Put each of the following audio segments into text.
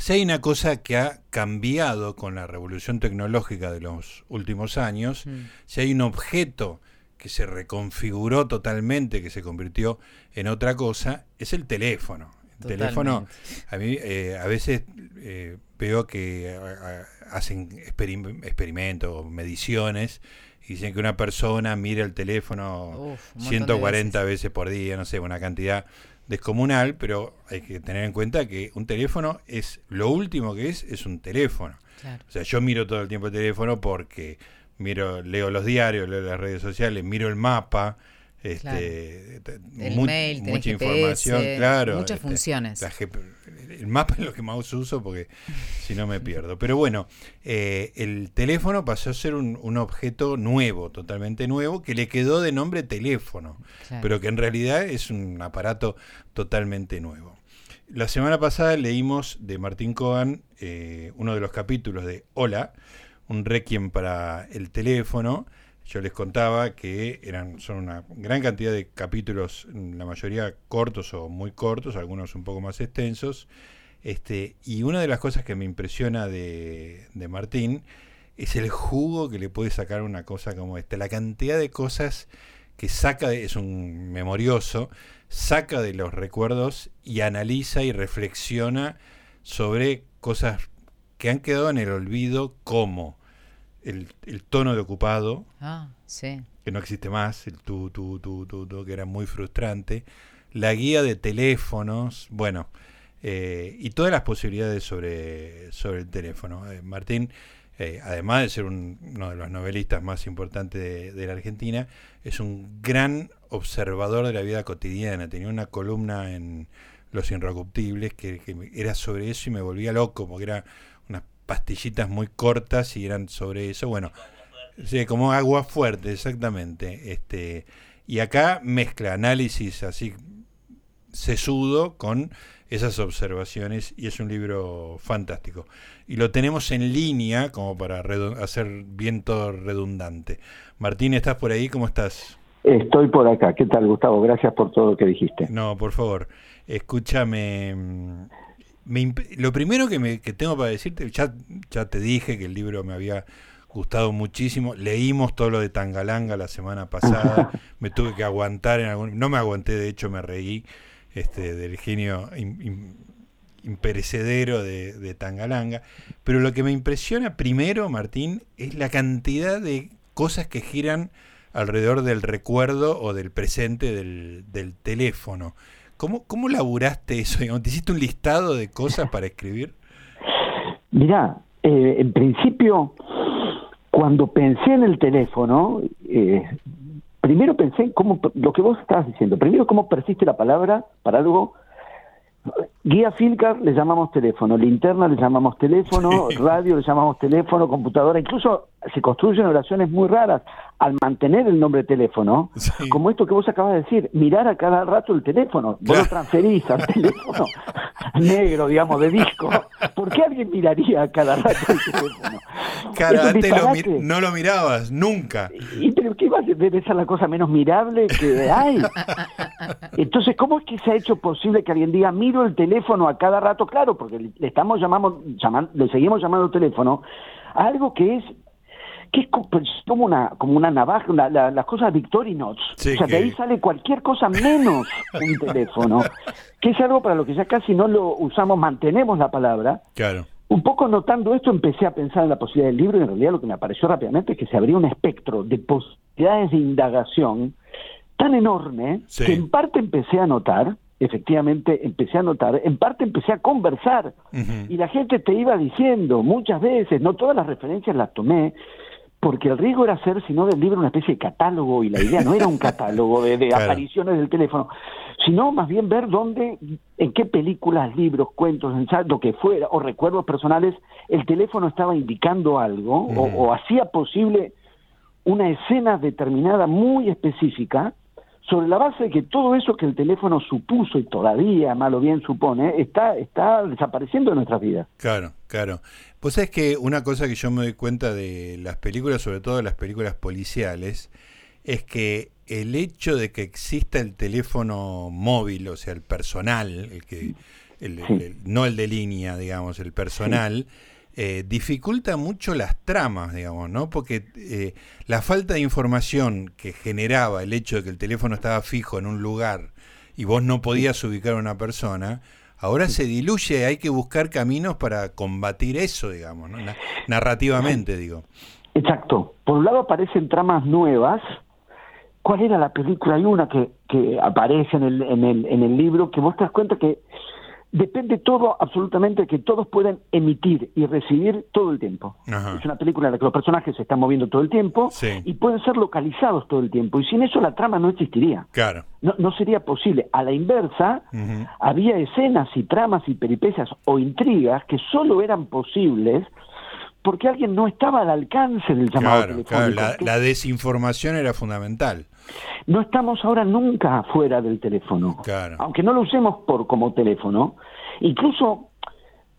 si hay una cosa que ha cambiado con la revolución tecnológica de los últimos años, Mm. si hay un objeto que se reconfiguró totalmente, que se convirtió en otra cosa, es el teléfono. El teléfono, a mí eh, a veces eh, veo que a- a- hacen experim- experimentos, mediciones, y dicen que una persona mira el teléfono Uf, un montón de 140 veces. veces. por día, no sé, una cantidad descomunal, pero hay que tener en cuenta que un teléfono es lo último que es, es un teléfono. Claro. O sea, yo miro todo el tiempo el teléfono porque miro, leo los diarios, leo las redes sociales, miro el mapa, este, mu- mail, mucha GPS, información, claro. muchas este, funciones. la el mapa es lo que más uso porque si no me pierdo. Pero bueno, eh, el teléfono pasó a ser un, un objeto nuevo, totalmente nuevo, que le quedó de nombre teléfono, Claro. pero que en realidad es un aparato totalmente nuevo. La semana pasada leímos de Martín Cohen eh, uno de los capítulos de Hola, un requiem para el teléfono. Yo les contaba que eran son una gran cantidad de capítulos, la mayoría cortos o muy cortos, algunos un poco más extensos. Este, y una de las cosas que me impresiona de, de Martín es el jugo que le puede sacar una cosa como esta, la cantidad de cosas que saca, es un memorioso, saca de los recuerdos y analiza y reflexiona sobre cosas que han quedado en el olvido como el, el tono de ocupado, Ah, sí. que no existe más, el tu, tu, tu, tu, tu, que era muy frustrante, la guía de teléfonos, bueno, eh, y todas las posibilidades sobre, sobre el teléfono. Eh, Martín, eh, además de ser un- uno de los novelistas más importantes de, de la Argentina, es un gran observador de la vida cotidiana. Tenía una columna en Los Inrecuptibles que, que era sobre eso y me volvía loco, porque unas pastillitas muy cortas y eran sobre eso. Bueno, Sí, como agua fuerte, exactamente. Este, y acá mezcla análisis así sesudo con esas observaciones y es un libro fantástico. Y lo tenemos en línea como para hacer bien todo redundante. Martín, ¿estás por ahí? ¿Cómo estás? Estoy por acá. ¿Qué tal, Gustavo? Gracias por todo lo que dijiste. No, por favor, escúchame. Me lo primero que, me, que tengo para decirte, ya, ya te dije que el libro me había gustado muchísimo. Leímos todo lo de Tangalanga la semana pasada. me tuve que aguantar en algún. No me aguanté, de hecho, me reí este, del genio im- im- imperecedero de, de Tangalanga. Pero lo que me impresiona primero, Martín, es la cantidad de cosas que giran alrededor del recuerdo o del presente del, del teléfono. ¿Cómo, ¿Cómo laburaste eso? ¿Te hiciste un listado de cosas para escribir? Mirá, eh, en principio, cuando pensé en el teléfono, eh, primero pensé en cómo, lo que vos estabas diciendo, primero cómo persiste la palabra para algo. Guía Filcar le llamamos teléfono, linterna le llamamos teléfono, Sí. radio le llamamos teléfono, computadora, incluso se construyen oraciones muy raras al mantener el nombre teléfono, Sí. como esto que vos acabas de decir, mirar a cada rato el teléfono, vos Claro. lo transferís al teléfono negro, digamos, de disco, ¿por qué alguien miraría a cada rato el teléfono? Un antes lo no lo mirabas, nunca. Y pero qué va a ser? debe ser la cosa menos mirable que hay. Entonces, ¿cómo es que se ha hecho posible que alguien diga miro el teléfono a cada rato? Claro, porque le, estamos llamando, llaman- le seguimos llamando teléfono a algo que es que es pues, como una como una navaja, una- la- las cosas Victorinox. Sí, o sea, que- de ahí sale cualquier cosa menos un teléfono, que es algo para lo que ya casi no lo usamos, mantenemos la palabra. Claro. Un poco notando esto, empecé a pensar en la posibilidad del libro y en realidad lo que me apareció rápidamente es que se abría un espectro de posibilidades de indagación tan enorme Sí. que en parte empecé a notar, efectivamente empecé a notar, en parte empecé a conversar y la gente te iba diciendo muchas veces, no todas las referencias las tomé, porque el riesgo era hacer, si no del libro, una especie de catálogo, y la idea no era un catálogo de, de Claro. apariciones del teléfono, sino más bien ver dónde, en qué películas, libros, cuentos, ensayos, lo que fuera, o recuerdos personales, el teléfono estaba indicando algo, o- o hacía posible una escena determinada muy específica, sobre la base de que todo eso que el teléfono supuso y todavía, mal o bien supone, está, está desapareciendo de nuestras vidas. Claro, claro. Pues sabés que una cosa que yo me doy cuenta de las películas, sobre todo las películas policiales, es que el hecho de que exista el teléfono móvil, o sea, el personal, el que no el de línea, digamos, el personal, eh, dificulta mucho las tramas, digamos, ¿no? Porque eh, la falta de información que generaba el hecho de que el teléfono estaba fijo en un lugar y vos no podías ubicar a una persona, ahora se diluye, hay que buscar caminos para combatir eso, digamos, ¿no? narrativamente, digo. Exacto. Por un lado aparecen tramas nuevas. ¿Cuál era la película? Hay una que, que aparece en el, en, el, en el libro que vos te das cuenta que depende todo absolutamente de que todos puedan emitir y recibir todo el tiempo. Es una película en la que los personajes se están moviendo todo el tiempo y pueden ser localizados todo el tiempo. Y sin eso la trama no existiría. Claro. No, no sería posible. A la inversa, había escenas y tramas y peripecias o intrigas que solo eran posibles porque alguien no estaba al alcance del llamado claro, Claro, la, la desinformación era fundamental. No estamos ahora nunca fuera del teléfono. Aunque no lo usemos por como teléfono. Incluso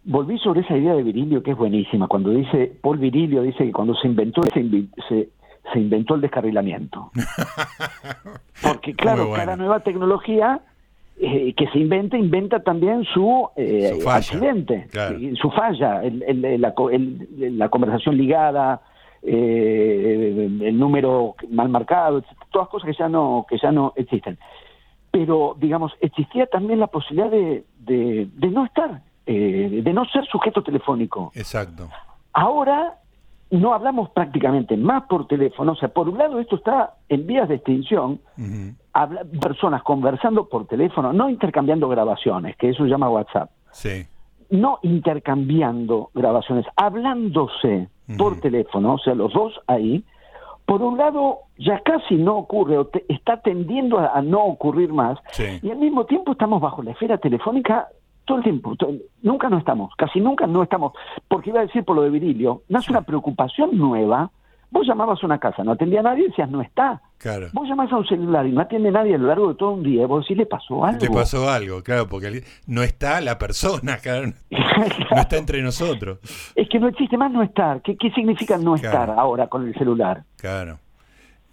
volví sobre esa idea de Virilio que es buenísima. Cuando dice, Paul Virilio dice que cuando se inventó, se, se, inventó el descarrilamiento. Porque claro, cada nueva tecnología eh, que se inventa, inventa también su, eh, accidente, su falla, la, la, conversación ligada, eh, el número mal marcado, todas cosas que ya no que ya no existen. Pero digamos existía también la posibilidad de, de, no estar, eh, de no ser sujeto telefónico. Exacto. Ahora no hablamos prácticamente más por teléfono, o sea, por un lado esto está en vías de extinción, personas conversando por teléfono, no intercambiando grabaciones, que eso se llama WhatsApp. Sí. No intercambiando grabaciones, hablándose por teléfono, o sea, los dos ahí, por un lado ya casi no ocurre o está tendiendo a, no ocurrir más y al mismo tiempo estamos bajo la esfera telefónica todo el tiempo, nunca no estamos, casi nunca no estamos, porque iba a decir por lo de Virilio, nace una preocupación nueva Vos llamabas a una casa, no atendía a nadie decías, no está. Claro. Vos llamás a un celular y no atiende nadie a lo largo de todo un día, vos decís, le pasó algo. Le pasó algo, claro, porque no está la persona, claro, no está entre nosotros. Es que no existe más no estar. ¿Qué, qué significa no estar ahora con el celular? Claro.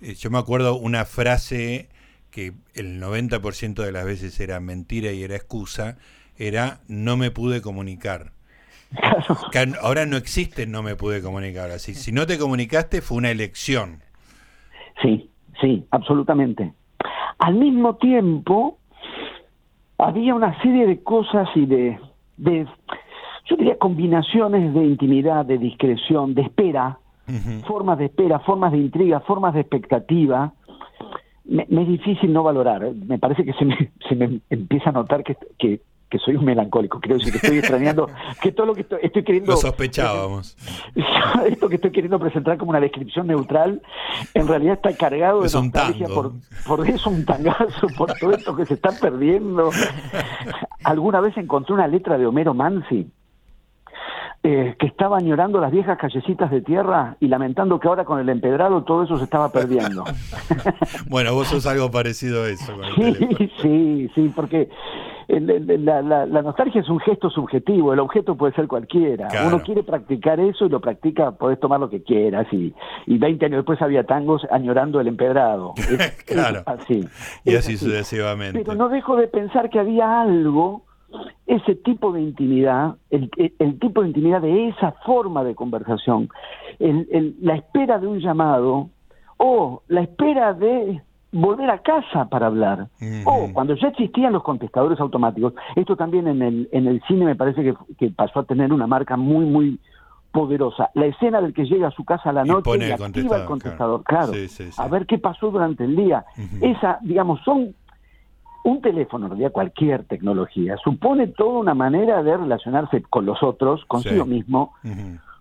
Eh, yo me acuerdo una frase que el 90% de las veces era mentira y era excusa, era no me pude comunicar. ahora no existe, no me pude comunicar. Así, si no te comunicaste, fue una elección. Sí, sí, absolutamente. Al mismo tiempo, había una serie de cosas y de, de yo diría, combinaciones de intimidad, de discreción, de espera, formas de espera, formas de intriga, formas de expectativa. Me, es difícil no valorar. Me parece que se me, se me empieza a notar que, que que soy un melancólico, quiero decir que estoy extrañando, que todo lo que estoy, queriendo... Lo sospechábamos. Esto que estoy queriendo presentar como una descripción neutral, en realidad está cargado de nostalgia por, por eso, un tangazo, por todo esto que se está perdiendo. Alguna vez encontré una letra de Homero Mansi, eh, que estaba añorando las viejas callecitas de tierra y lamentando que ahora con el empedrado todo eso se estaba perdiendo. bueno, vos sos algo parecido a eso. sí, sí, sí, porque la, nostalgia es un gesto subjetivo, el objeto puede ser cualquiera. Uno quiere practicar eso y lo practica, podés tomar lo que quieras. Y, y 20 años después había tangos añorando el empedrado. claro. así. Y así, sucesivamente. Pero no dejo de pensar que había algo, ese tipo de intimidad, el, el tipo de intimidad de esa forma de conversación, el, la espera de un llamado o la espera de volver a casa para hablar. O cuando ya existían los contestadores automáticos, esto también en el, en el cine me parece que, pasó a tener una marca muy, muy poderosa. La escena del que llega a su casa a la noche y, activa el contestador, claro, a ver qué pasó durante el día. Esa, digamos, son un teléfono, en realidad cualquier tecnología, supone toda una manera de relacionarse con los otros, consigo mismo,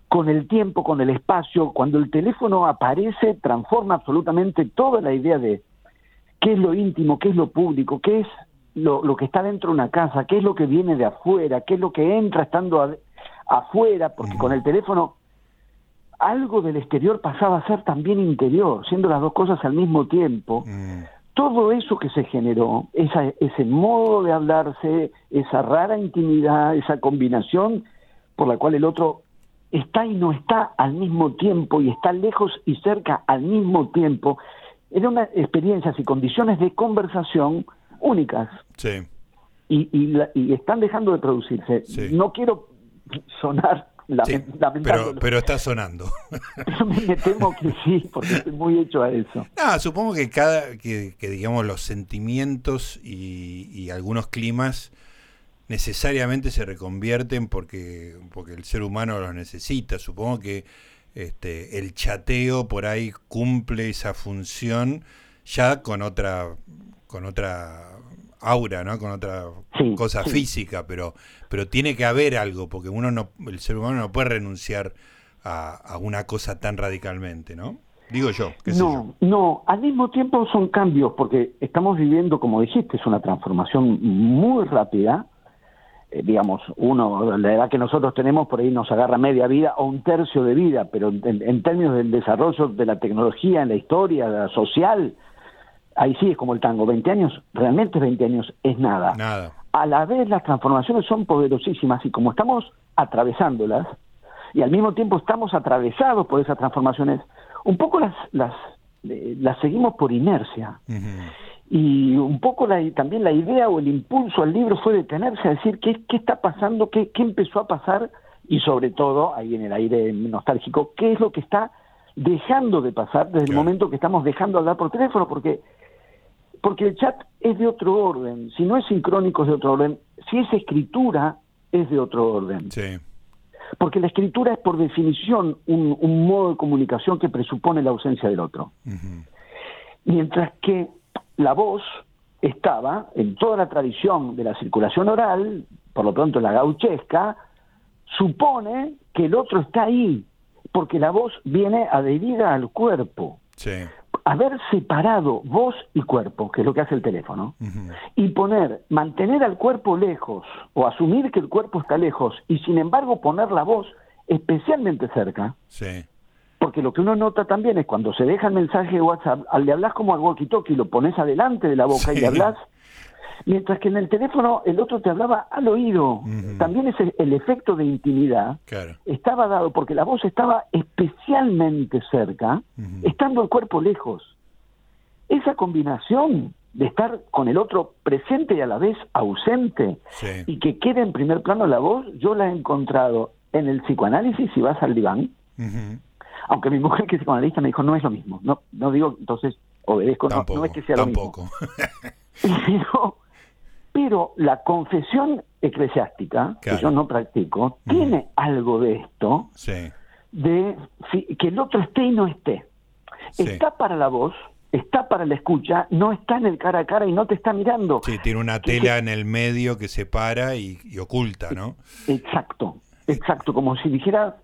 con el tiempo, con el espacio. Cuando el teléfono aparece, transforma absolutamente toda la idea de, qué es lo íntimo, qué es lo público, qué es lo, que está dentro de una casa, qué es lo que viene de afuera, qué es lo que entra estando afuera, porque con el teléfono algo del exterior pasaba a ser también interior, siendo las dos cosas al mismo tiempo. Mm. Todo eso que se generó, esa, ese modo de hablarse, esa rara intimidad, esa combinación por la cual el otro está y no está al mismo tiempo y está lejos y cerca al mismo tiempo, eran experiencias y condiciones de conversación únicas. Sí. y, y, están dejando de producirse. No quiero sonar pero, pero está sonando. me, temo que sí, porque estoy muy hecho a eso. No, supongo que cada, que, digamos los sentimientos y, y, algunos climas necesariamente se reconvierten porque, porque el ser humano los necesita. Supongo que este, el chateo por ahí cumple esa función ya con otra, con otra aura, ¿no? Con otra cosa física, pero, pero tiene que haber algo, porque uno no, el ser humano no puede renunciar a, una cosa tan radicalmente, ¿no? Digo yo. no, no, al mismo tiempo son cambios, porque estamos viviendo, como dijiste, es una transformación muy rápida. Eh, digamos, uno, la edad que nosotros tenemos por ahí nos agarra media vida o un tercio de vida, pero en, en términos del desarrollo de la tecnología, en la historia la social, ahí sí es como el tango, 20 años, realmente 20 años es nada. Nada. A la vez las transformaciones son poderosísimas y como estamos atravesándolas y al mismo tiempo estamos atravesados por esas transformaciones, un poco las, las, eh, las seguimos por inercia. Y un poco la, también la idea o el impulso al libro fue detenerse a decir qué, qué está pasando, qué, qué empezó a pasar y sobre todo, ahí en el aire nostálgico, qué es lo que está dejando de pasar desde el momento que estamos dejando hablar por teléfono, porque porque el chat es de otro orden, si no es sincrónico es de otro orden, si es escritura es de otro orden. Sí. Porque la escritura es por definición un, modo de comunicación que presupone la ausencia del otro. Mientras que la voz estaba en toda la tradición de la circulación oral, por lo pronto la gauchesca, supone que el otro está ahí, porque la voz viene adherida al cuerpo. Sí haber separado voz y cuerpo, que es lo que hace el teléfono, y poner, mantener al cuerpo lejos o asumir que el cuerpo está lejos y sin embargo poner la voz especialmente cerca, sí. Porque lo que uno nota también es cuando se deja el mensaje de WhatsApp, al le hablas como al walkie-talkie, lo pones adelante de la boca y le hablas Mientras que en el teléfono el otro te hablaba al oído. También ese, el efecto de intimidad estaba dado porque la voz estaba especialmente cerca, estando el cuerpo lejos. Esa combinación de estar con el otro presente y a la vez ausente y que quede en primer plano la voz, yo la he encontrado en el psicoanálisis si vas al diván. Aunque mi mujer que es psicoanalista me dijo no es lo mismo. No, no digo entonces obedezco, no, es que sea lo mismo. Pero pero la confesión eclesiástica, que yo no practico, tiene algo de esto, de que el otro esté y no esté. Está para la voz, está para la escucha, no está en el cara a cara y no te está mirando. Sí, tiene una tela en el medio que separa y, oculta, ¿no? Exacto, exacto, como si dijera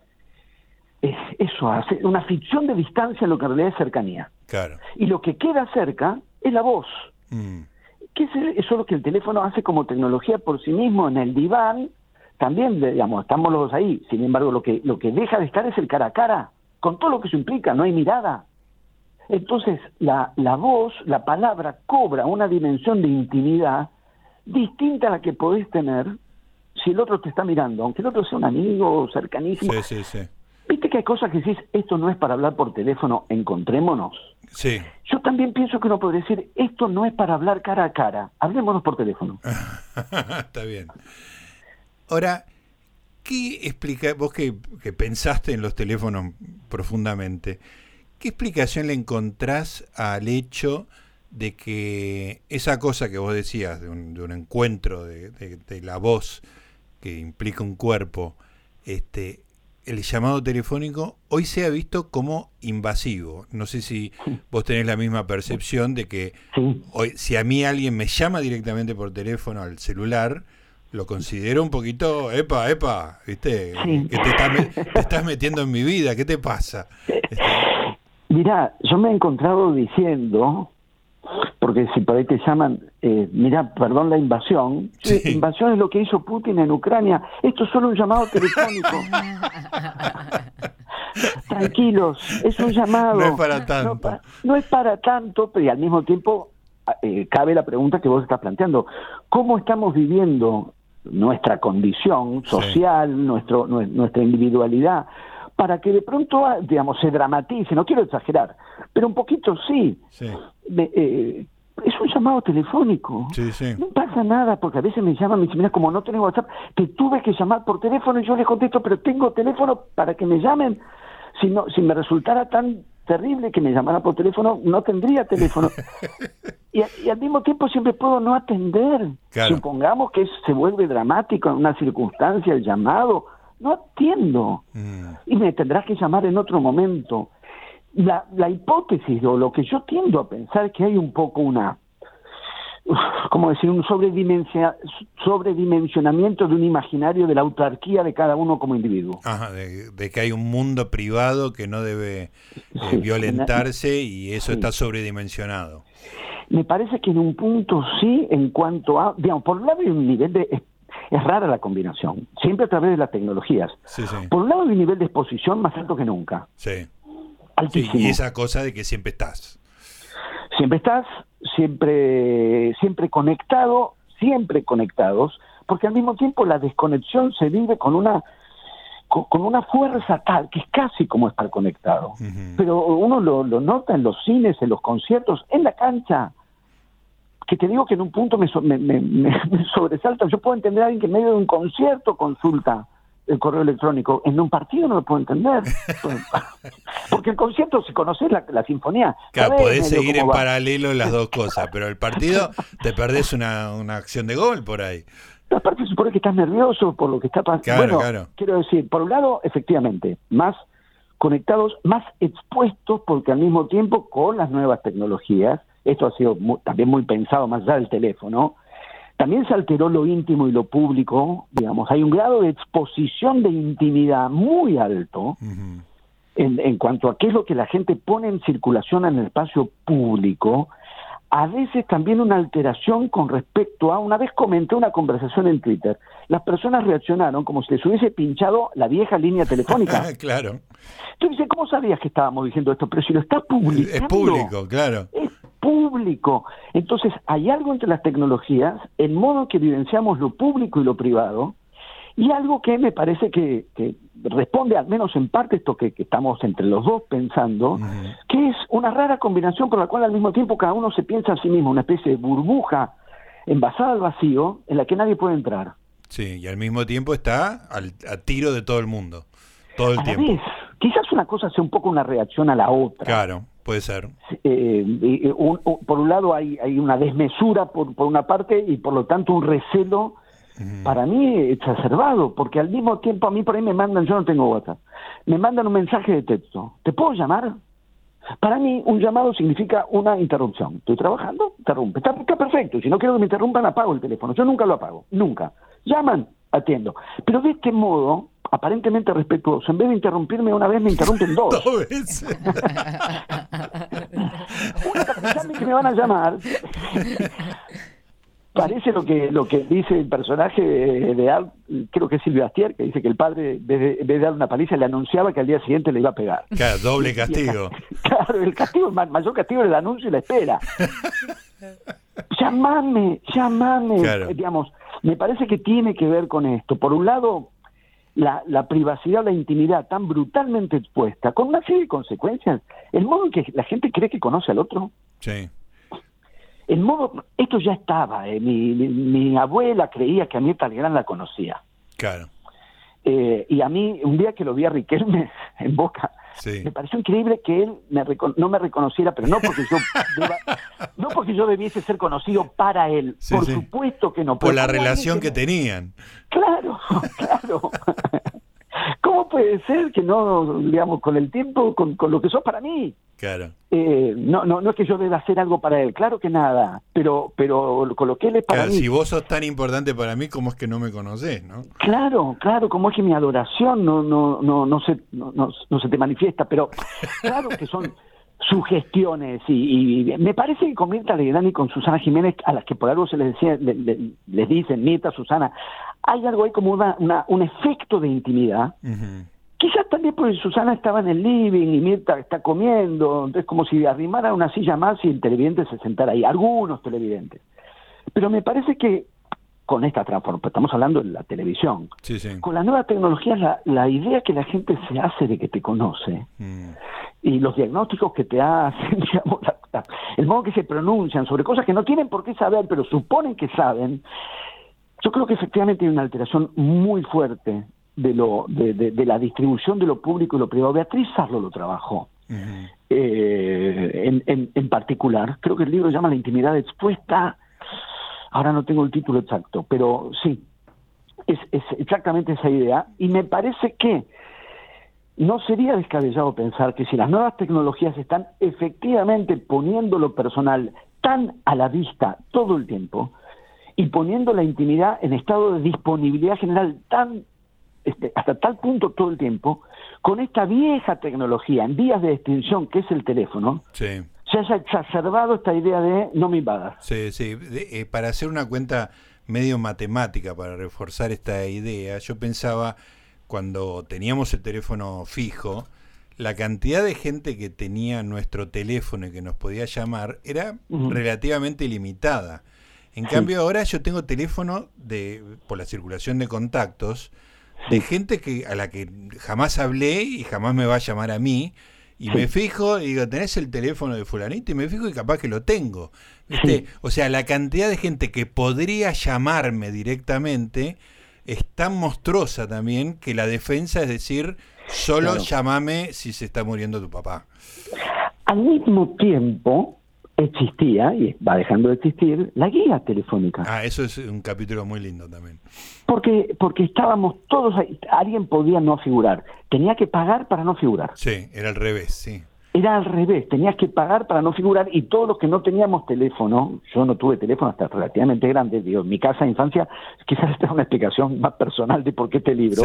eso, hace una ficción de distancia en lo que en realidad es cercanía. Claro. Y lo que queda cerca es la voz. Mm que es eso lo que el teléfono hace como tecnología por sí mismo en el diván, también, digamos, estamos los dos ahí. Sin embargo, lo que, lo que deja de estar es el cara a cara, con todo lo que eso implica, no hay mirada. Entonces, la, la voz, la palabra, cobra una dimensión de intimidad distinta a la que podés tener si el otro te está mirando, aunque el otro sea un amigo cercanísimo. Sí, sí, sí. Viste que hay cosas que decís, esto no es para hablar por teléfono, encontrémonos. Sí. Yo también pienso que uno puede decir, esto no es para hablar cara a cara, hablémonos por teléfono. Está bien. Ahora, ¿qué explica, vos que, pensaste en los teléfonos profundamente, qué explicación le encontrás al hecho de que esa cosa que vos decías, de un, encuentro de, de, la voz que implica un cuerpo, este, el llamado telefónico hoy se ha visto como invasivo. No sé si vos tenés la misma percepción de que hoy, si a mí alguien me llama directamente por teléfono al celular, lo considero un poquito, epa, epa, ¿viste? Que te estás, metiendo en mi vida, ¿qué te pasa? Este, Mirá, yo me he encontrado diciendo porque si por ahí te llaman, eh, mira, perdón la invasión, invasión es lo que hizo Putin en Ucrania, esto es solo un llamado telefónico. Tranquilos, es un llamado. No es para tanto. No, es para tanto, pero al mismo tiempo eh, cabe la pregunta que vos estás planteando. ¿Cómo estamos viviendo nuestra condición social, nuestro, nuestra individualidad? Para que de pronto, digamos, se dramatice, no quiero exagerar, pero un poquito sí. sí. Eh, es un llamado telefónico. No pasa nada, porque a veces me llaman me dicen, mira, como no tenés WhatsApp, te tuve que llamar por teléfono y yo les contesto, pero tengo teléfono para que me llamen. Si, no, si me resultara tan terrible que me llamara por teléfono, no tendría teléfono. y, al mismo tiempo siempre puedo no atender. Supongamos que se vuelve dramático en una circunstancia el llamado, no atiendo. Mm. Y me tendrás que llamar en otro momento la, la hipótesis o lo que yo tiendo a pensar es que hay un poco una, ¿cómo decir? Un sobredimensionamiento de un imaginario de la autarquía de cada uno como individuo. Ajá, de, que hay un mundo privado que no debe eh, violentarse y eso está sobredimensionado. Me parece que en un punto sí, en cuanto a, digamos, por un lado hay un nivel de, es, rara la combinación, siempre a través de las tecnologías. Por un lado hay un nivel de exposición más alto que nunca. Sí y esa cosa de que siempre estás. Siempre estás, siempre, siempre conectado, siempre conectados, porque al mismo tiempo la desconexión se vive con una con, una fuerza tal que es casi como estar conectado. Pero uno lo, nota en los cines, en los conciertos, en la cancha, que te digo que en un punto me, me, me sobresalta. Yo puedo entender a alguien que en medio de un concierto consulta el correo electrónico. En un partido no lo puedo entender. Porque el concierto, si conoces la, la sinfonía. Claro, podés seguir en paralelo las dos cosas, pero el partido te perdés una, una acción de gol por ahí. Aparte, supone que estás nervioso por lo que está pasando. bueno, quiero decir, por un lado, efectivamente, más conectados, más expuestos, porque al mismo tiempo, con las nuevas tecnologías, esto ha sido también muy pensado más allá del teléfono, también se alteró lo íntimo y lo público, digamos, hay un grado de exposición de intimidad muy alto en, en, cuanto a qué es lo que la gente pone en circulación en el espacio público, a veces también una alteración con respecto a, una vez comenté una conversación en Twitter, las personas reaccionaron como si les hubiese pinchado la vieja línea telefónica. claro. Entonces dice, ¿cómo sabías que estábamos diciendo esto? Pero si lo está publicando. Es público, claro público. Entonces, hay algo entre las tecnologías, en modo que evidenciamos lo público y lo privado, y algo que me parece que, responde, al menos en parte, esto que, estamos entre los dos pensando, que es una rara combinación por la cual al mismo tiempo cada uno se piensa a sí mismo, una especie de burbuja envasada al vacío en la que nadie puede entrar. Sí, y al mismo tiempo está al, a tiro de todo el mundo, todo el tiempo. Quizás una cosa sea un poco una reacción a la otra. Claro. Puede ser. Eh, por un lado hay, hay una desmesura por, por una parte y por lo tanto un recelo para mí exacerbado, porque al mismo tiempo a mí por ahí me mandan, yo no tengo WhatsApp, me mandan un mensaje de texto, ¿te puedo llamar? Para mí un llamado significa una interrupción. Estoy trabajando, interrumpe. Está, está perfecto, si no quiero que me interrumpan apago el teléfono, yo nunca lo apago, nunca. Llaman, atiendo. Pero de este modo aparentemente respetuoso. En vez de interrumpirme una vez, me interrumpen dos. Dos veces. una que me van a llamar. Parece lo que lo que dice el personaje de, Al, creo que es Silvio Astier, que dice que el padre, en vez de, dar una paliza, le anunciaba que al día siguiente le iba a pegar. Claro, doble castigo. claro, el castigo, el mayor castigo es el anuncio y la espera. llamame, llamame. Digamos, me parece que tiene que ver con esto. Por un lado, la, la, privacidad, la intimidad tan brutalmente expuesta, con una serie de consecuencias. El modo en que la gente cree que conoce al otro. Sí. El modo, esto ya estaba. Eh, mi, mi, abuela creía que a mí Talgrán la conocía. Claro. Eh, y a mí, un día que lo vi a Riquelme en Boca, me pareció increíble que él no me reconociera, pero no porque yo no porque yo debiese ser conocido para él, por supuesto que no. Por la relación que, tenían. Claro, claro. ¿Cómo puede ser que no, digamos, con el tiempo, con, con lo que sos para mí? Claro. Eh, no, no, no es que yo deba hacer algo para él, claro que nada, pero, pero con lo que él es para mí. Si vos sos tan importante para mí, ¿cómo es que no me conocés, no? Claro, claro, como es que mi adoración no, no, no, no se, no, no, se te manifiesta, pero claro que son sugestiones y, y, me parece que con Mirta Legrand y con Susana Jiménez, a las que por algo se les decía, les dicen Mirta, Susana, hay algo ahí como una, un efecto de intimidad. Quizás también porque Susana estaba en el living y Mirta está comiendo, entonces como si arrimara una silla más y el televidente se sentara ahí, algunos televidentes. Pero me parece que con esta transformación, estamos hablando de la televisión, con la nueva tecnología, la, la, idea que la gente se hace de que te conoce mm. y los diagnósticos que te hacen, digamos, el modo que se pronuncian sobre cosas que no tienen por qué saber, pero suponen que saben, yo creo que efectivamente hay una alteración muy fuerte de, lo, de, la distribución de lo público y lo privado. Beatriz Sarlo lo trabajó. Eh, en, en, particular, creo que el libro se llama La intimidad expuesta. Ahora no tengo el título exacto, pero sí, es, es exactamente esa idea. Y me parece que no sería descabellado pensar que si las nuevas tecnologías están efectivamente poniendo lo personal tan a la vista todo el tiempo y poniendo la intimidad en estado de disponibilidad general tan este, hasta tal punto todo el tiempo, con esta vieja tecnología en vías de extinción que es el teléfono, se haya exacerbado esta idea de no me invadas. Sí, sí. Eh, para hacer una cuenta medio matemática, para reforzar esta idea, yo pensaba cuando teníamos el teléfono fijo, la cantidad de gente que tenía nuestro teléfono y que nos podía llamar era relativamente limitada. En cambio ahora yo tengo teléfono de por la circulación de contactos de gente que a la que jamás hablé y jamás me va a llamar a mí y me fijo y digo, ¿tenés el teléfono de fulanito? Y me fijo y capaz que lo tengo. O sea, la cantidad de gente que podría llamarme directamente es tan monstruosa también que la defensa es decir, solo llámame si se está muriendo tu papá. Al mismo tiempo, existía, y va dejando de existir, la guía telefónica. Ah, eso es un capítulo muy lindo también. Porque, porque estábamos todos ahí, alguien podía no figurar, tenía que pagar para no figurar. Sí, era al revés, sí. Era al revés, tenías que pagar para no figurar y todos los que no teníamos teléfono, yo no tuve teléfono hasta relativamente grande, digo, en mi casa de infancia, quizás esta es una explicación más personal de por qué este libro.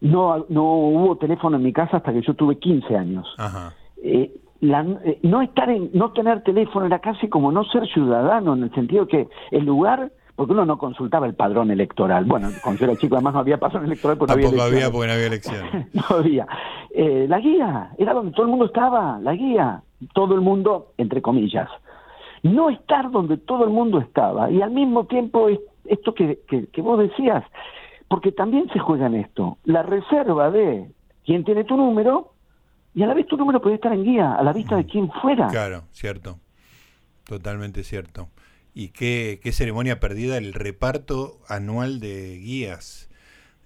No, no hubo teléfono en mi casa hasta que yo tuve 15 años. Ajá. Eh, eh, no estar en, no tener teléfono era casi como no ser ciudadano en el sentido que el lugar porque uno no consultaba el padrón electoral. Bueno, cuando yo era chico además no había padrón electoral porque no había porque no había elección. no había. Eh, la guía, era donde todo el mundo estaba, la guía, todo el mundo, entre comillas. No estar donde todo el mundo estaba y al mismo tiempo esto que, que, que vos decías, porque también se juega en esto, la reserva de quién tiene tu número y a la vez tu número puede estar en guía, a la vista de quien fuera. Claro, cierto. Totalmente cierto. ¿Y qué, qué ceremonia perdida el reparto anual de guías?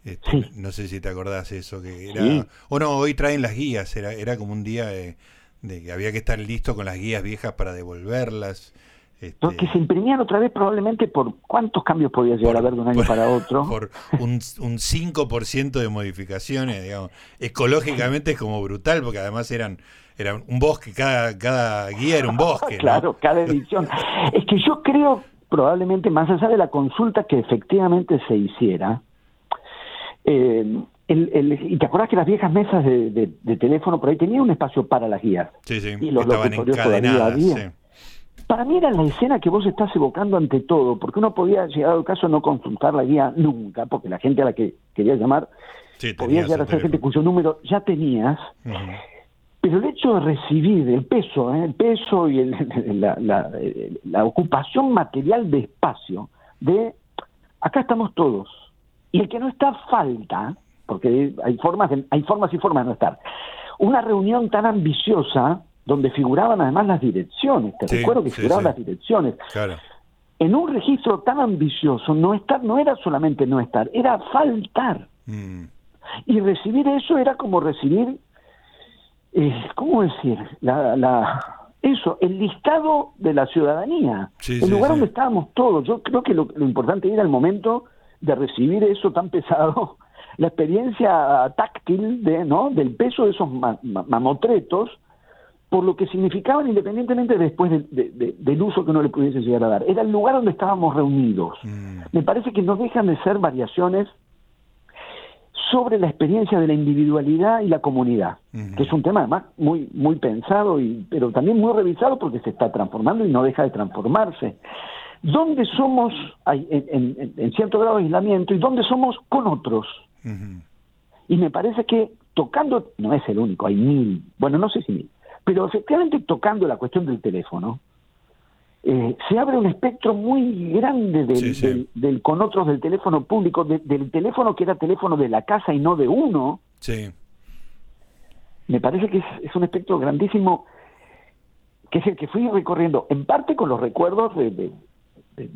Este, no sé si te acordás eso, que era... O no, hoy traen las guías, era, era como un día de, de que había que estar listo con las guías viejas para devolverlas. Este, que se imprimían otra vez probablemente por cuántos cambios podía llegar a haber de un año para otro. Por un, un 5% de modificaciones, digamos. Ecológicamente es como brutal, porque además eran eran un bosque, cada, cada guía era un bosque. claro, cada edición. es que yo creo, probablemente, más allá de la consulta que efectivamente se hiciera, eh, el, y te acuerdas que las viejas mesas de, teléfono por ahí tenían un espacio para las guías. Sí, sí, y los estaban encadenadas. Sí para mí era la escena que vos estás evocando ante todo, porque uno podía, llegado el caso, no consultar la guía nunca, porque la gente a la que querías llamar podía llegar a ser gente cuyo número ya tenías, pero el hecho de recibir el peso, ¿eh? el peso y la, la, ocupación material de espacio, de acá estamos todos, y el que no está falta, porque hay formas, hay formas y formas de no estar, una reunión tan ambiciosa donde figuraban además las direcciones. Te recuerdo que figuraban las direcciones. En un registro tan ambicioso, no estar no era solamente no estar, era faltar. Mm. Y recibir eso era como recibir, eh, ¿cómo decir? La, la, eso, el listado de la ciudadanía, el lugar donde estábamos todos. Yo creo que lo, importante era el momento de recibir eso tan pesado, la experiencia táctil de, ¿no? del peso de esos mamotretos por lo que significaban independientemente después del uso que uno le pudiese llegar a dar. Era el lugar donde estábamos reunidos. Mm. Me parece que no dejan de ser variaciones sobre la experiencia de la individualidad y la comunidad, que es un tema además muy muy pensado y pero también muy revisado porque se está transformando y no deja de transformarse. ¿Dónde somos en, cierto grado de aislamiento y dónde somos con otros? Y me parece que tocando, no es el único, hay mil, bueno, no sé si mil, pero efectivamente tocando la cuestión del teléfono, eh, se abre un espectro muy grande del, con otros del teléfono público, del teléfono que era teléfono de la casa y no de uno. Sí. Me parece que es, un espectro grandísimo que es el que fui recorriendo, en parte con los recuerdos de,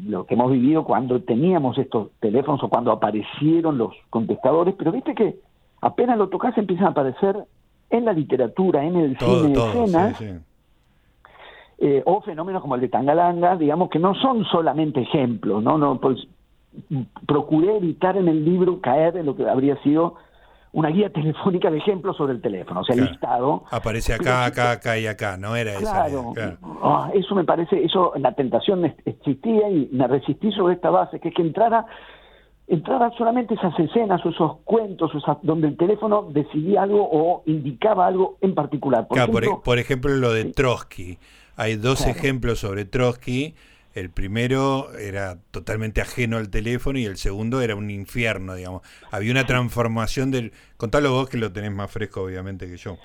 lo que hemos vivido cuando teníamos estos teléfonos o cuando aparecieron los contestadores, pero viste que apenas lo tocas empiezan a aparecer en la literatura, en el cine, escenas, eh, o fenómenos como el de Tangalanga, digamos que no son solamente ejemplos, ¿no? no pues, procuré evitar en el libro caer en lo que habría sido una guía telefónica de ejemplos sobre el teléfono, o sea, listado. Aparece acá, acá, acá y acá, no era claro, ah, eso me parece, eso, la tentación existía y me resistí sobre esta base, que es que entrara entrara solamente esas escenas o esos cuentos donde el teléfono decidía algo o indicaba algo en particular. Por, ejemplo, por, ejemplo, lo de Trotsky. Hay dos ejemplos sobre Trotsky el primero era totalmente ajeno al teléfono y el segundo era un infierno, digamos. Había una transformación del... Contalo vos que lo tenés más fresco, obviamente, que yo.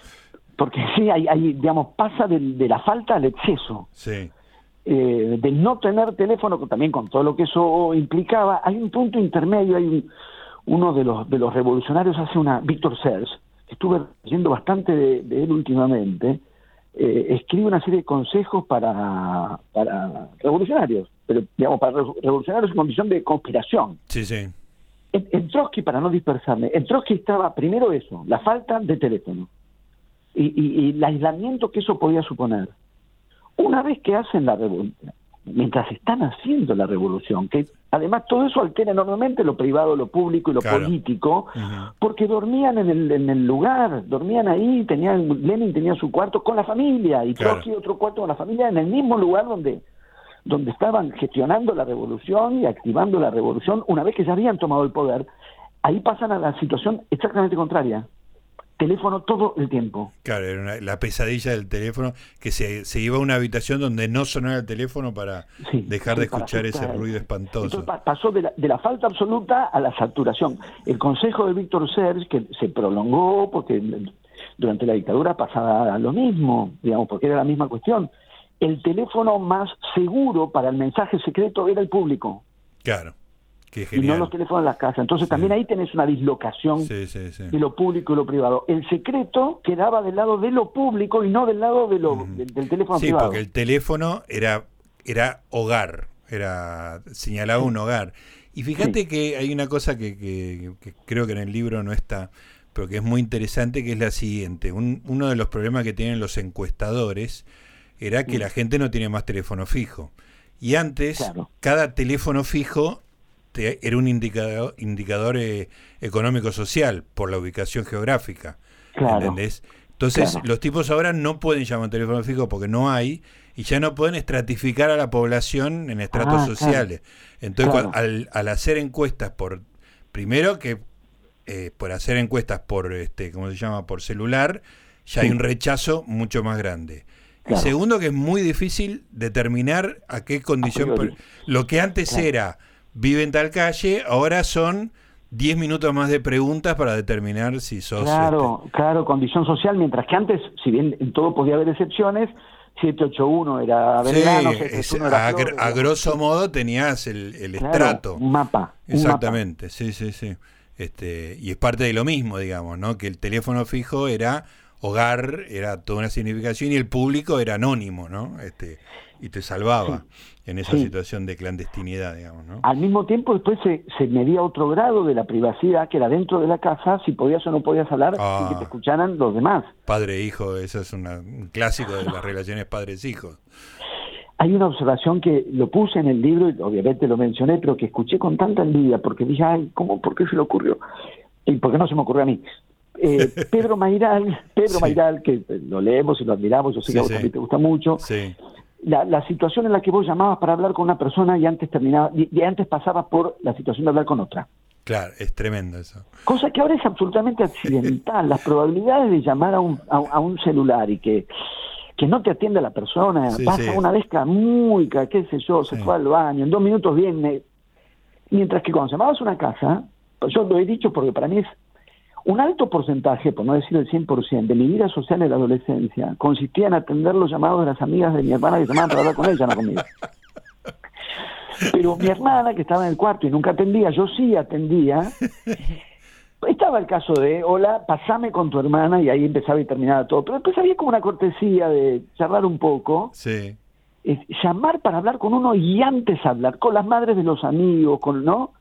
Porque sí, hay, digamos, pasa de, la falta al exceso. Sí. Eh, de no tener teléfono, también con todo lo que eso implicaba, hay un punto intermedio, hay uno de los, de los revolucionarios hace una, Víctor Sers, estuve leyendo bastante de él últimamente, eh, escribe una serie de consejos para, para revolucionarios, pero digamos, para revolucionarios en condición de conspiración. Sí, sí. En, Trotsky, para no dispersarme, en Trotsky estaba primero eso, la falta de teléfono y, y, y el aislamiento que eso podía suponer. Una vez que hacen la revolución, mientras están haciendo la revolución, que además todo eso altera enormemente lo privado, lo público y lo político, porque dormían en el, en el lugar, dormían ahí, tenían, Lenin tenía su cuarto con la familia y Trotsky otro cuarto con la familia en el mismo lugar donde donde estaban gestionando la revolución y activando la revolución. Una vez que ya habían tomado el poder, ahí pasan a la situación exactamente contraria teléfono todo el tiempo. Claro, era la pesadilla del teléfono, que se, se, iba a una habitación donde no sonara el teléfono para dejar de escuchar ese ruido espantoso. pasó de la, de la, falta absoluta a la saturación. El consejo de Víctor Serge, que se prolongó porque durante la dictadura pasaba lo mismo, digamos, porque era la misma cuestión. El teléfono más seguro para el mensaje secreto era el público. Claro y no los teléfonos en las casas. Entonces también ahí tenés una dislocación de lo público y lo privado. El secreto quedaba del lado de lo público y no del lado de lo, del, teléfono privado. Sí, porque el teléfono era, era hogar, era señalaba un hogar. Y fíjate que hay una cosa que, que, creo que en el libro no está, pero que es muy interesante, que es la siguiente. Un, uno de los problemas que tienen los encuestadores era que la gente no tiene más teléfono fijo. Y antes, cada teléfono fijo era un indicador, indicador eh, económico-social por la ubicación geográfica. ¿Entendés? Entonces, los tipos ahora no pueden llamar teléfono fijo porque no hay y ya no pueden estratificar a la población en estratos ah, sociales. Entonces, al, al, hacer encuestas por, primero que eh, por hacer encuestas por, este, ¿cómo se llama?, por celular, ya hay un rechazo mucho más grande. Y segundo, que es muy difícil determinar a qué condición, lo que antes era vive en tal calle, ahora son 10 minutos más de preguntas para determinar si sos... Claro, este, claro, condición social, mientras que antes, si bien en todo podía haber excepciones, 781 era verano, sí, era a, grosso modo tenías el, el estrato. Un mapa. Exactamente, sí, sí, sí. Este, y es parte de lo mismo, digamos, ¿no? Que el teléfono fijo era hogar, era toda una significación y el público era anónimo, ¿no? Este, y te salvaba en esa situación de clandestinidad, digamos, ¿no? Al mismo tiempo después se, se, medía otro grado de la privacidad que era dentro de la casa, si podías o no podías hablar y que te ah. escucharan los demás. Padre-hijo, eso es un clásico de las relaciones padres-hijos. Hay una observación que lo puse en el libro y obviamente lo mencioné, pero que escuché con tanta envidia porque dije, ay, ¿cómo, ¿por qué se le ocurrió? ¿Y por qué no se me ocurrió a mí? Eh, Pedro Mairal, Pedro Mairal, que lo leemos y lo admiramos, yo sé que a vos también te gusta mucho, sí la, situación en la que vos llamabas para hablar con una persona y antes terminaba y, antes pasaba por la situación de hablar con otra. Claro, es tremendo eso. Cosa que ahora es absolutamente accidental. Las probabilidades de llamar a un, a, un celular y que, que no te atienda la persona, pasa una vez muy, qué sé yo, se fue al baño, en dos minutos viene. Mientras que cuando llamabas a una casa, yo lo he dicho porque para mí es un alto porcentaje, por no decir el 100%, de mi vida social en la adolescencia consistía en atender los llamados de las amigas de mi hermana que llamaban para hablar con ella, no conmigo. Pero mi hermana, que estaba en el cuarto y nunca atendía, yo sí atendía, Estaba el caso de, hola, pasame con tu hermana, y ahí empezaba y terminaba todo. Pero después había como una cortesía de charlar un poco. Sí. Es llamar para hablar con uno y antes hablar con las madres de los amigos, con, ¿no?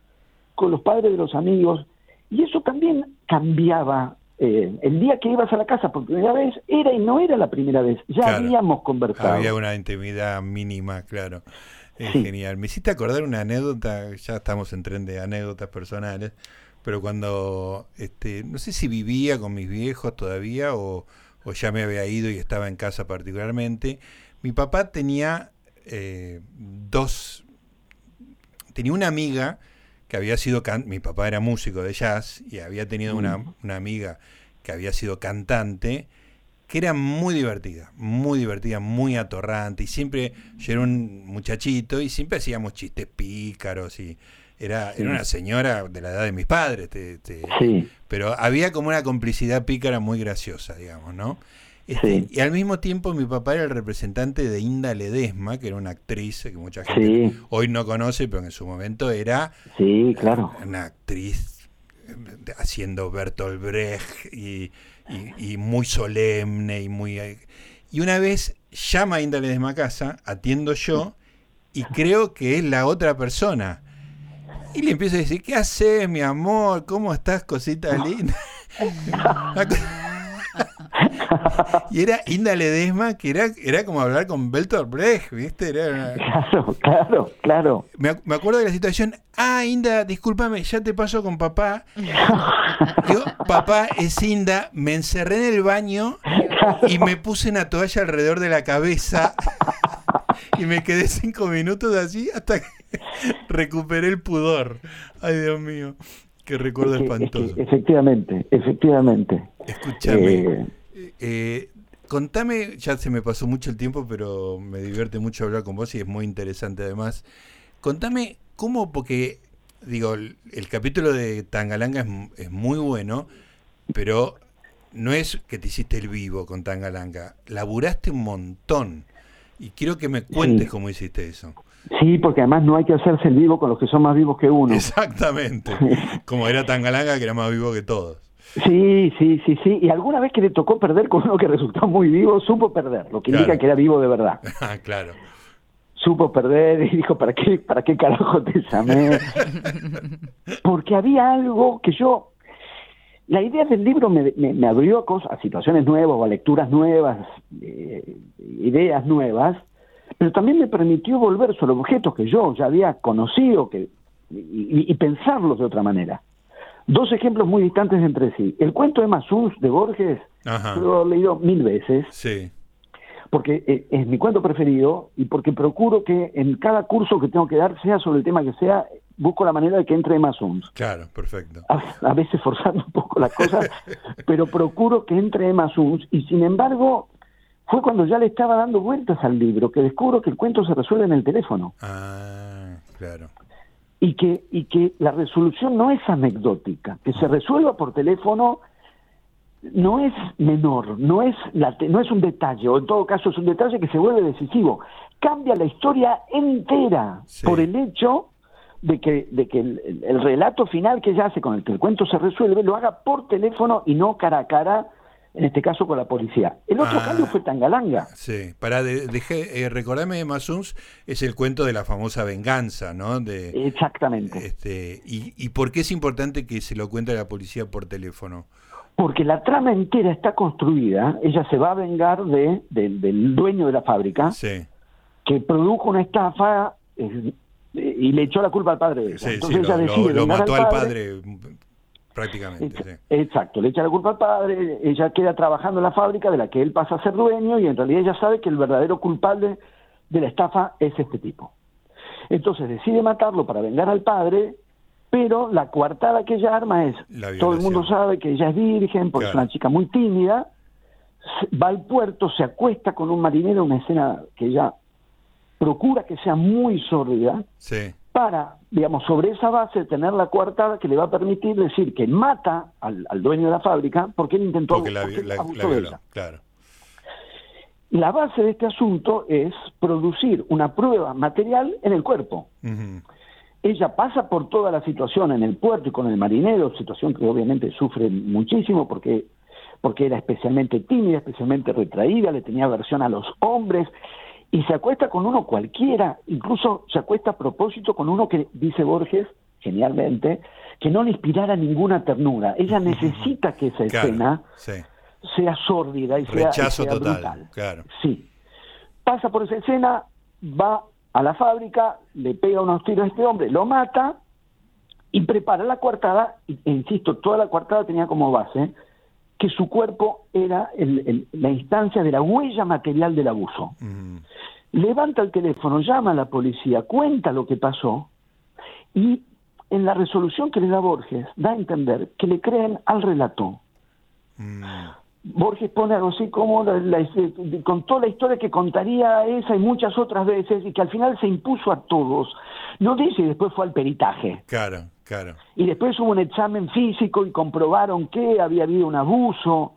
Con los padres de los amigos. Y eso también cambiaba. eh, el día que ibas a la casa por primera vez, era y no era la primera vez. Ya Claro. habíamos conversado. Había una intimidad mínima, claro. Es Sí. genial. Me hiciste acordar una anécdota, ya estamos en tren de anécdotas personales, pero cuando, este, no sé si vivía con mis viejos todavía o, o ya me había ido y estaba en casa particularmente, mi papá tenía eh, dos, tenía una amiga que había sido, can- mi papá era músico de jazz y había tenido una, una amiga que había sido cantante, que era muy divertida, muy divertida, muy atorrante, y siempre, yo era un muchachito y siempre hacíamos chistes pícaros y era, Sí. era una señora de la edad de mis padres, te- te- Sí, pero había como una complicidad pícara muy graciosa, digamos, ¿no? Este, Sí. Y al mismo tiempo mi papá era el representante de Inda Ledesma, que era una actriz que mucha gente Sí. hoy no conoce, pero en su momento era sí, claro. una actriz eh, haciendo Bertolt Brecht y, y- y muy solemne y muy... eh, Y una vez llama a Inda Ledesma a casa, atiendo yo y creo que es la otra persona. Y le empiezo a decir, ¿qué haces, mi amor? ¿Cómo estás, cosita linda? y era Inda Ledesma, que era, era como hablar con Bertolt Brecht, ¿viste? Era Claro, claro, claro. me, ac- me acuerdo de la situación. Ah, Inda, discúlpame, ya te paso con papá. Yo, papá, es Inda, me encerré en el baño y me puse una toalla alrededor de la cabeza y me quedé cinco minutos así hasta que recuperé el pudor. Ay, Dios mío, qué recuerdo Es que- es que espantoso. efectivamente, efectivamente. Escúchame, Eh, eh, contame, ya se me pasó mucho el tiempo, pero me divierte mucho hablar con vos y es muy interesante además. Contame cómo, porque digo, el, el capítulo de Tangalanga es, es muy bueno, pero no es que te hiciste el vivo con Tangalanga, laburaste un montón. Y quiero que me cuentes Sí. cómo hiciste eso. sí, porque además no hay que hacerse el vivo con los que son más vivos que uno. Exactamente. Como era Tangalanga, que era más vivo que todos. Sí, sí, sí, sí. Y alguna vez que le tocó perder con uno que resultó muy vivo, supo perder, lo que Claro. indica que era vivo de verdad. Ah, claro. Supo perder y dijo, ¿para qué, para qué carajo te llamé? Porque había algo que yo... La idea del libro me, me- me abrió a, cosas, a situaciones nuevas o a lecturas nuevas, eh, ideas nuevas, pero también me permitió volver sobre objetos que yo ya había conocido que, y, y- y pensarlos de otra manera. Dos ejemplos muy distantes entre sí. El cuento de Masuns de Borges, Ajá. lo he leído mil veces, Sí. porque eh, es mi cuento preferido y porque procuro que en cada curso que tengo que dar, sea sobre el tema que sea, busco la manera de que entre Emma Suns. Claro, perfecto. A, a veces forzando un poco las cosas, pero procuro que entre Emma Suns y sin embargo fue cuando ya le estaba dando vueltas al libro que descubro que el cuento se resuelve en el teléfono Ah, claro. Y que, y que la resolución no es anecdótica, que se resuelva por teléfono no es menor, no es, la te- no es un detalle, o en todo caso es un detalle que se vuelve decisivo. Cambia la historia entera Sí. por el hecho de que, de que el, el- el relato final que ella hace con el que el cuento se resuelve lo haga por teléfono y no cara a cara, en este caso con la policía. El otro Ah. cambio fue Tangalanga. Sí, para de, dejé, eh, recordarme de Masuns es el cuento de la famosa venganza, ¿no? De, Exactamente. este, y, ¿Y por qué es importante que se lo cuente a la policía por teléfono? Porque la trama entera está construida, ella se va a vengar de, de- del dueño de la fábrica, Sí, que produjo una estafa eh, y le echó la culpa al padre de ella. sí, Entonces lo, ella lo- decide lo mató al padre prácticamente. Sí. Exacto, le echa la culpa al padre, ella queda trabajando en la fábrica de la que él pasa a ser dueño y en realidad ella sabe que el verdadero culpable de la estafa es este tipo. Entonces decide matarlo para vengar al padre, pero la coartada que ella arma es, todo el mundo sabe que ella es virgen, porque Claro. es una chica muy tímida, va al puerto, se acuesta con un marinero, una escena que ella procura que sea muy sórdida, Sí, para, digamos, sobre esa base tener la coartada que le va a permitir decir que mata al, al dueño de la fábrica porque él intentó porque la, porque la- la de ella. claro. La base de este asunto es producir una prueba material en el cuerpo. Ella pasa por toda la situación en el puerto y con el marinero, situación que obviamente sufre muchísimo porque, porque era especialmente tímida, especialmente retraída, le tenía aversión a los hombres, y se acuesta con uno cualquiera, incluso se acuesta a propósito con uno que, dice Borges, genialmente, que no le inspirara ninguna ternura. Ella necesita que esa escena sea sórdida y sea, Rechazo total, brutal. Claro. Sí. Pasa por esa escena, va a la fábrica, le pega unos tiros a este hombre, lo mata y prepara la coartada, e insisto, toda la coartada tenía como base que su cuerpo era la instancia de la huella material del abuso. Levanta el teléfono, llama a la policía, cuenta lo que pasó y en la resolución que le da Borges da a entender que le creen al relato. Mm. Borges pone algo así como con toda la historia que contaría esa y muchas otras veces y que al final se impuso a todos. No dice y después fue al peritaje. Claro. Y después hubo un examen físico y comprobaron que había habido un abuso.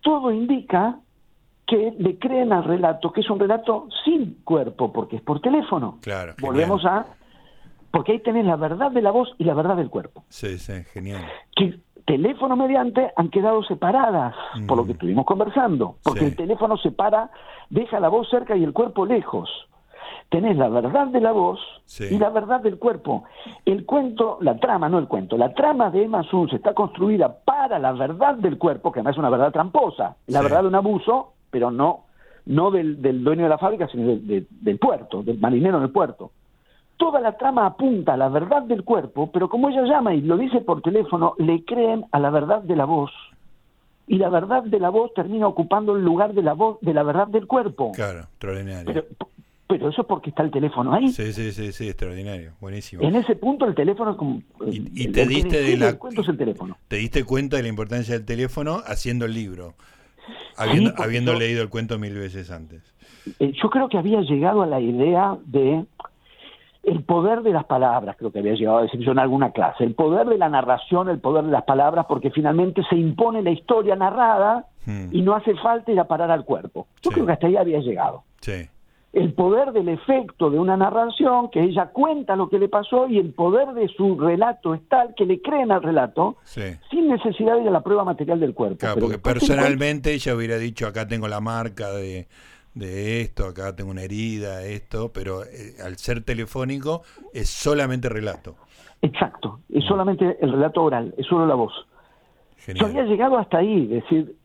Todo indica que le creen al relato, que es un relato sin cuerpo, porque es por teléfono. Claro. Volvemos a. Porque ahí tenés la verdad de la voz y la verdad del cuerpo. Sí, sí, genial. Que teléfono mediante han quedado separadas, por lo que mm. estuvimos conversando. Porque el teléfono separa, deja la voz cerca y el cuerpo lejos tenés la verdad de la voz y la verdad del cuerpo. El cuento, la trama, no el cuento, la trama de Emma Suns está construida para la verdad del cuerpo, que además es una verdad tramposa, la verdad de un abuso, pero no, no del, dueño de la fábrica, sino del puerto, del marinero en el puerto. Toda la trama apunta a la verdad del cuerpo, pero como ella llama y lo dice por teléfono, le creen a la verdad de la voz y la verdad de la voz termina ocupando el lugar de la voz de la verdad del cuerpo. Claro, extraordinario. Pero, pero eso porque está el teléfono ahí. Sí, sí, sí, sí, extraordinario, buenísimo. En ese punto el teléfono es como... Y, te diste de la... el teléfono. Te diste cuenta de la importancia del teléfono haciendo el libro, habiendo, habiendo leído el cuento mil veces antes. Eh, yo creo que había llegado a la idea de el poder de las palabras, creo que había llegado a decir yo en alguna clase, el poder de la narración, el poder de las palabras, porque finalmente se impone la historia narrada hmm. y no hace falta ir a parar al cuerpo. Yo creo que hasta ahí había llegado. Sí el poder del efecto de una narración, que ella cuenta lo que le pasó y el poder de su relato es tal que le creen al relato sin necesidad de la prueba material del cuerpo. Claro, porque personalmente ella hubiera dicho acá tengo la marca de, de esto, acá tengo una herida, esto, pero eh, al ser telefónico es solamente relato. Exacto, es solamente el relato oral, es solo la voz. Yo había llegado hasta ahí, es decir,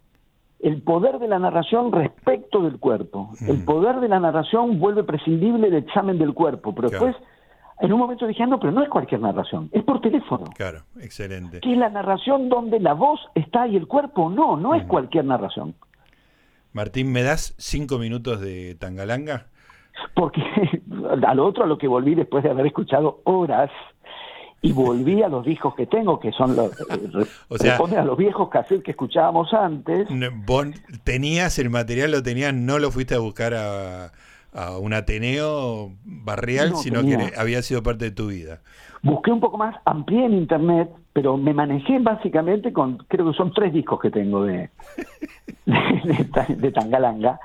el poder de la narración respecto del cuerpo. El poder de la narración vuelve prescindible el examen del cuerpo, pero después en un momento dije, ah, no, pero no es cualquier narración, es por teléfono. Claro, excelente. Que es la narración donde la voz está y el cuerpo no, no es cualquier narración. Martín, ¿me das cinco minutos de Tangalanga? Porque a lo otro a lo que volví después de haber escuchado horas y volví a los discos que tengo, que son los, eh, o sea, a los viejos cassettes que escuchábamos antes. Vos tenías el material, lo tenías, no lo fuiste a buscar a, un Ateneo barrial, sino que había sido parte de tu vida. Busqué un poco más, amplié en internet, pero me manejé básicamente con, creo que son tres discos que tengo de, de, de Tangalanga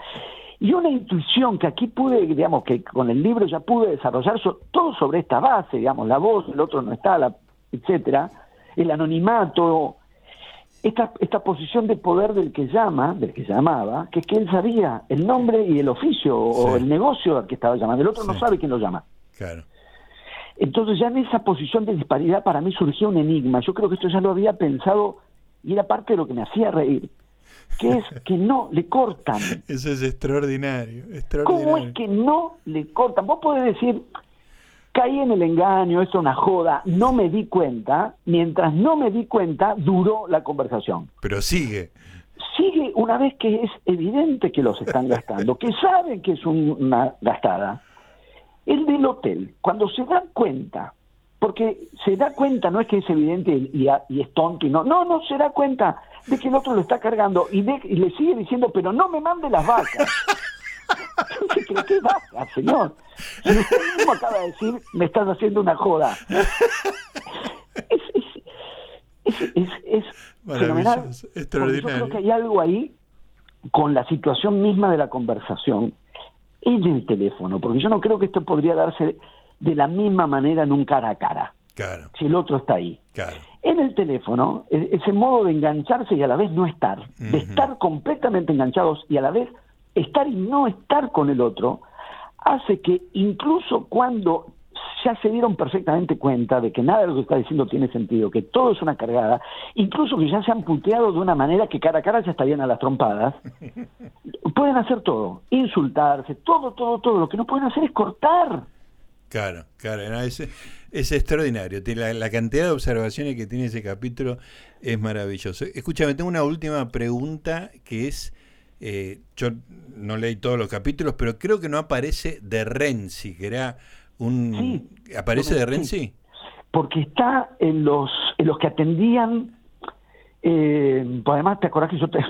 y una intuición que aquí pude, digamos, que con el libro ya pude desarrollar todo sobre esta base, digamos, la voz, el otro no está, la, etcétera, el anonimato, esta, esta posición de poder del que llama, del que llamaba, que es que él sabía el nombre y el oficio o el negocio al que estaba llamando, el otro no sabe quién lo llama. Claro. Entonces ya en esa posición de disparidad para mí surgió un enigma. Yo creo que esto ya lo había pensado y era parte de lo que me hacía reír que es que no le cortan. Eso es extraordinario, extraordinario. ¿Cómo es que no le cortan? Vos podés decir, caí en el engaño, es una joda, no me di cuenta, mientras no me di cuenta, duró la conversación. Pero sigue. Sigue una vez que es evidente que los están gastando, que saben que es una gastada. El del hotel, cuando se dan cuenta, porque se da cuenta, no es que es evidente y, y es tonto y no, no, no se da cuenta de que el otro lo está cargando y, le sigue diciendo, pero no me mande las vacas. ¿Pero qué vaca, señor? Si usted mismo acaba de decir, me estás haciendo una joda. Es, es, es, es, fenomenal. Yo creo que hay algo ahí con la situación misma de la conversación en el teléfono, porque yo no creo que esto podría darse de la misma manera en un cara a cara. Claro. Si el otro está ahí. Claro. En el teléfono, e- ese modo de engancharse y a la vez no estar, de estar completamente enganchados y a la vez estar y no estar con el otro, hace que incluso cuando ya se dieron perfectamente cuenta de que nada de lo que está diciendo tiene sentido, que todo es una cargada, incluso que ya se han puteado de una manera que cara a cara ya estarían a las trompadas, pueden hacer todo, insultarse, todo, todo, todo. Lo que no pueden hacer es cortar. Claro, claro, no, es, es extraordinario. La, la cantidad de observaciones que tiene ese capítulo es maravilloso. Escúchame, tengo una última pregunta que es, eh, yo no leí todos los capítulos, pero creo que no aparece de Renzi, que era un... Sí, ¿Aparece de sí. Renzi? porque está en los en los que atendían eh, pues además te acordás que yo te-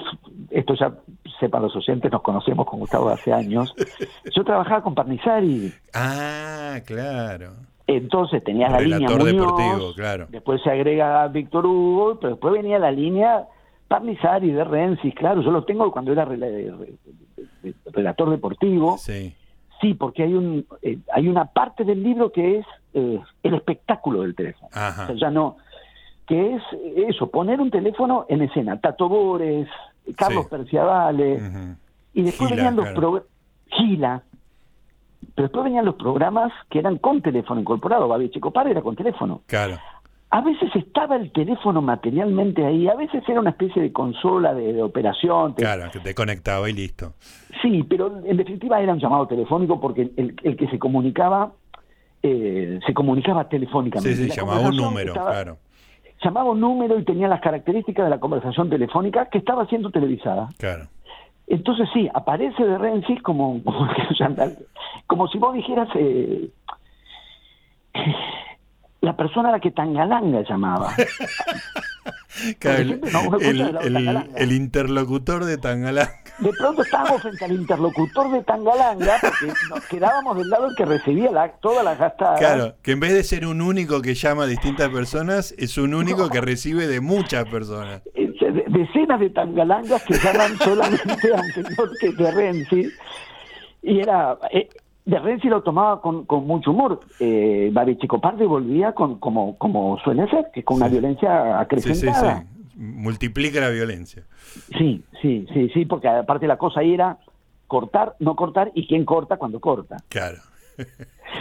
esto ya sepan los oyentes nos conocemos con Gustavo de hace años yo trabajaba con Parnizari Ah, claro. entonces tenía la línea Muñoz, deportivo, claro. después se agrega Víctor Hugo pero después venía la línea Parnizari de Renzi claro yo lo tengo cuando era rela- re- re- relator deportivo Sí, sí porque hay un eh, hay una parte del libro que es eh, el espectáculo del teléfono Ajá. o sea, ya no, que es eso, poner un teléfono en escena, Tato Bores, Carlos Sí. Perciavale, y después Gila, venían los claro. programas, Gila, pero después venían los programas que eran con teléfono incorporado, Babi Checopar era con teléfono. Claro. A veces estaba el teléfono materialmente ahí, a veces era una especie de consola de, de operación, te- Claro, que te conectaba y listo. sí, pero en definitiva era un llamado telefónico porque el, el que se comunicaba, eh, se comunicaba telefónicamente. Sí, sí, La llamaba un número, estaba- claro. Llamaba un número y tenía las características de la conversación telefónica que estaba siendo televisada. Claro. Entonces sí, aparece de Renzi como, como, como si vos dijeras eh, la persona a la que Tangalanga llamaba. Claro, el, el- interlocutor de Tangalanga. De pronto estábamos frente al interlocutor de Tangalanga porque nos quedábamos del lado que recibía la, todas las gastadas. Claro, que en vez de ser un único que llama a distintas personas, es un único que recibe de muchas personas. Eh, de- decenas de tangalangas que llaman solamente a un señor Renzi y era eh, de Renzi lo tomaba con, con mucho humor eh, Barichicopardi volvía con como como suele ser que con una Sí. violencia Sí, sí, acrecentada sí. Multiplica la violencia. sí sí sí sí porque aparte la cosa ahí era cortar no cortar y quién corta cuando corta Claro.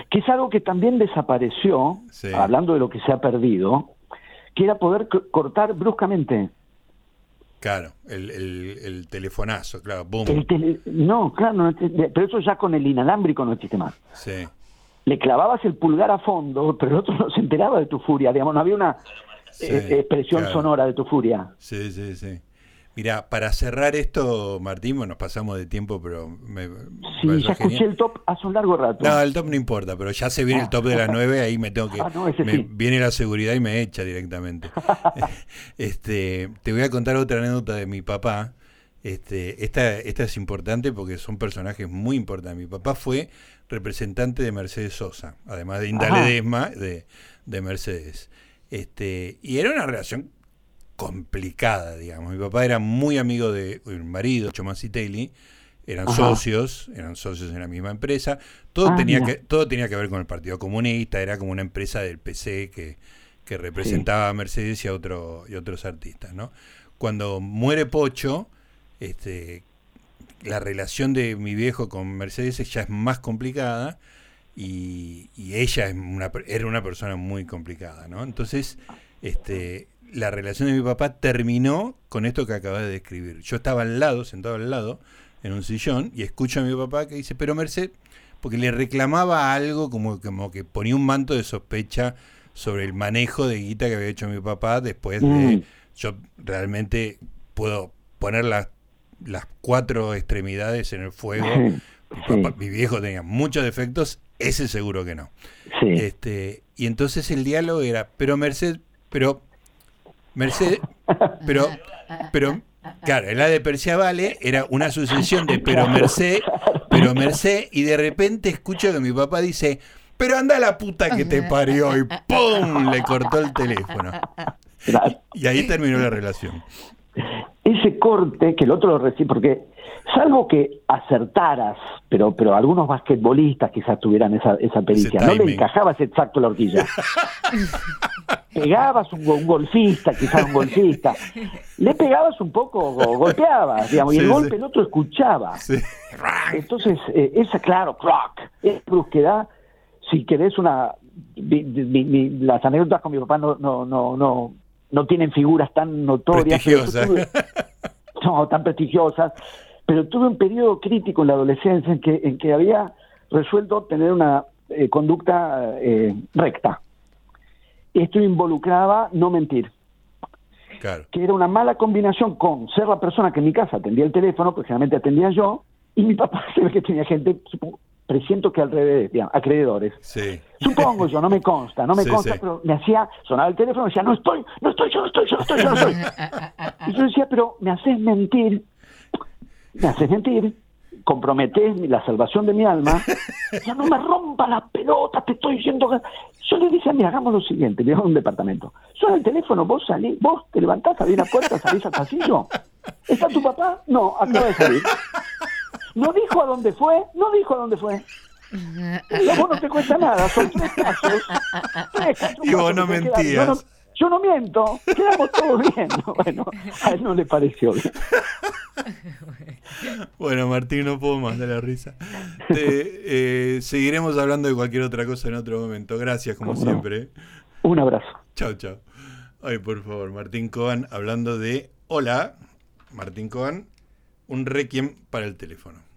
que es algo que también desapareció Sí. hablando de lo que se ha perdido que era poder cortar bruscamente Claro, el, el, el telefonazo, claro, boom. El tele- no, claro, no pero eso ya con el inalámbrico no existe más. Sí, Le clavabas el pulgar a fondo, pero el otro no se enteraba de tu furia, digamos, no había una Sí, eh, expresión claro. sonora de tu furia. sí, sí, sí. Mira, para cerrar esto, Martín, bueno, nos pasamos de tiempo, pero me, Sí, ya escuché genial. el top hace un largo rato. No, el top no importa, pero ya se viene el top de las 9, ahí me tengo que... Ah, no, ese me- sí. Viene la seguridad y me echa directamente. este, te voy a contar otra anécdota de mi papá. Este, esta, esta es importante porque son personajes muy importantes. Mi papá fue representante de Mercedes Sosa, además de Inda Ajá. Ledesma de, de Mercedes. Este, y era una relación complicada, digamos. Mi papá era muy amigo de mi marido, Chomacitelli, eran Ajá. socios, eran socios en la misma empresa. Todo Ah, tenía mira. que todo tenía que ver con el Partido Comunista, era como una empresa del PC que, que representaba a Mercedes y a otro y otros artistas, ¿no? Cuando muere Pocho, este la relación de mi viejo con Mercedes ya es más complicada y, y ella es una, era una persona muy complicada, ¿no? Entonces, este, la relación de mi papá terminó con esto que acabas de describir. Yo estaba al lado, sentado al lado, en un sillón, y escucho a mi papá que dice, pero Mercedes, porque le reclamaba algo como, como que ponía un manto de sospecha sobre el manejo de guita que había hecho mi papá después de... Mm. Yo realmente puedo poner las, las cuatro extremidades en el fuego. Mi, Sí, papá- mi viejo tenía muchos defectos, ese seguro que no. sí. Este, y entonces el diálogo era, pero Merced, pero Merced, pero, pero, claro, el A de Perciavale era una sucesión de pero Merced, pero Merced, y de repente escucho que mi papá dice, pero anda la puta que te parió, y ¡pum! le cortó el teléfono. Y ahí terminó la relación. Ese corte que el otro lo recibe, porque salvo que acertaras, pero pero algunos basquetbolistas quizás tuvieran esa, esa pericia, no le encajabas exacto la horquilla. pegabas un, un, golfista, quizás un golfista, le pegabas un poco, golpeabas, digamos, y el golpe el otro escuchaba. Entonces, eh, esa, claro, clock, es brusquedad, si querés una... las anécdotas con mi papá no, no, no, no, no tienen figuras tan notorias. no, tan prestigiosas, pero tuve un periodo crítico en la adolescencia en que, en que había resuelto tener una eh, conducta eh, recta. Esto involucraba no mentir. Que era una mala combinación con ser la persona que en mi casa atendía el teléfono, porque generalmente atendía yo, y mi papá se ve que tenía gente, presiento que al revés, acreedores. Supongo yo, no me consta, no me consta, pero me hacía, sonaba el teléfono y decía, no estoy, no estoy, yo no estoy, yo no estoy, yo no estoy. y yo decía, pero me haces mentir, me haces mentir, comprometés la salvación de mi alma, ya no me rompa la pelota, te estoy diciendo que... Yo le dije, mira, hagamos lo siguiente, le a un departamento. Suena el teléfono, vos salís, vos te levantás, abrís la puerta, salís al pasillo. ¿Está tu papá? No, acaba de salir. No dijo a dónde fue, no dijo a dónde fue. Y vos no te cuesta nada, son tres casos. y vos no mentías. Yo no, miento, quedamos todos bien. Bueno, a él no le pareció bien. Bueno, Martín, no puedo más de la risa. Eh, seguiremos hablando de cualquier otra cosa en otro momento. Gracias, como siempre. Un abrazo. Chao, chao. Ay, por favor, Martín Coan hablando de Hola, Martín Coan, un requiem para el teléfono.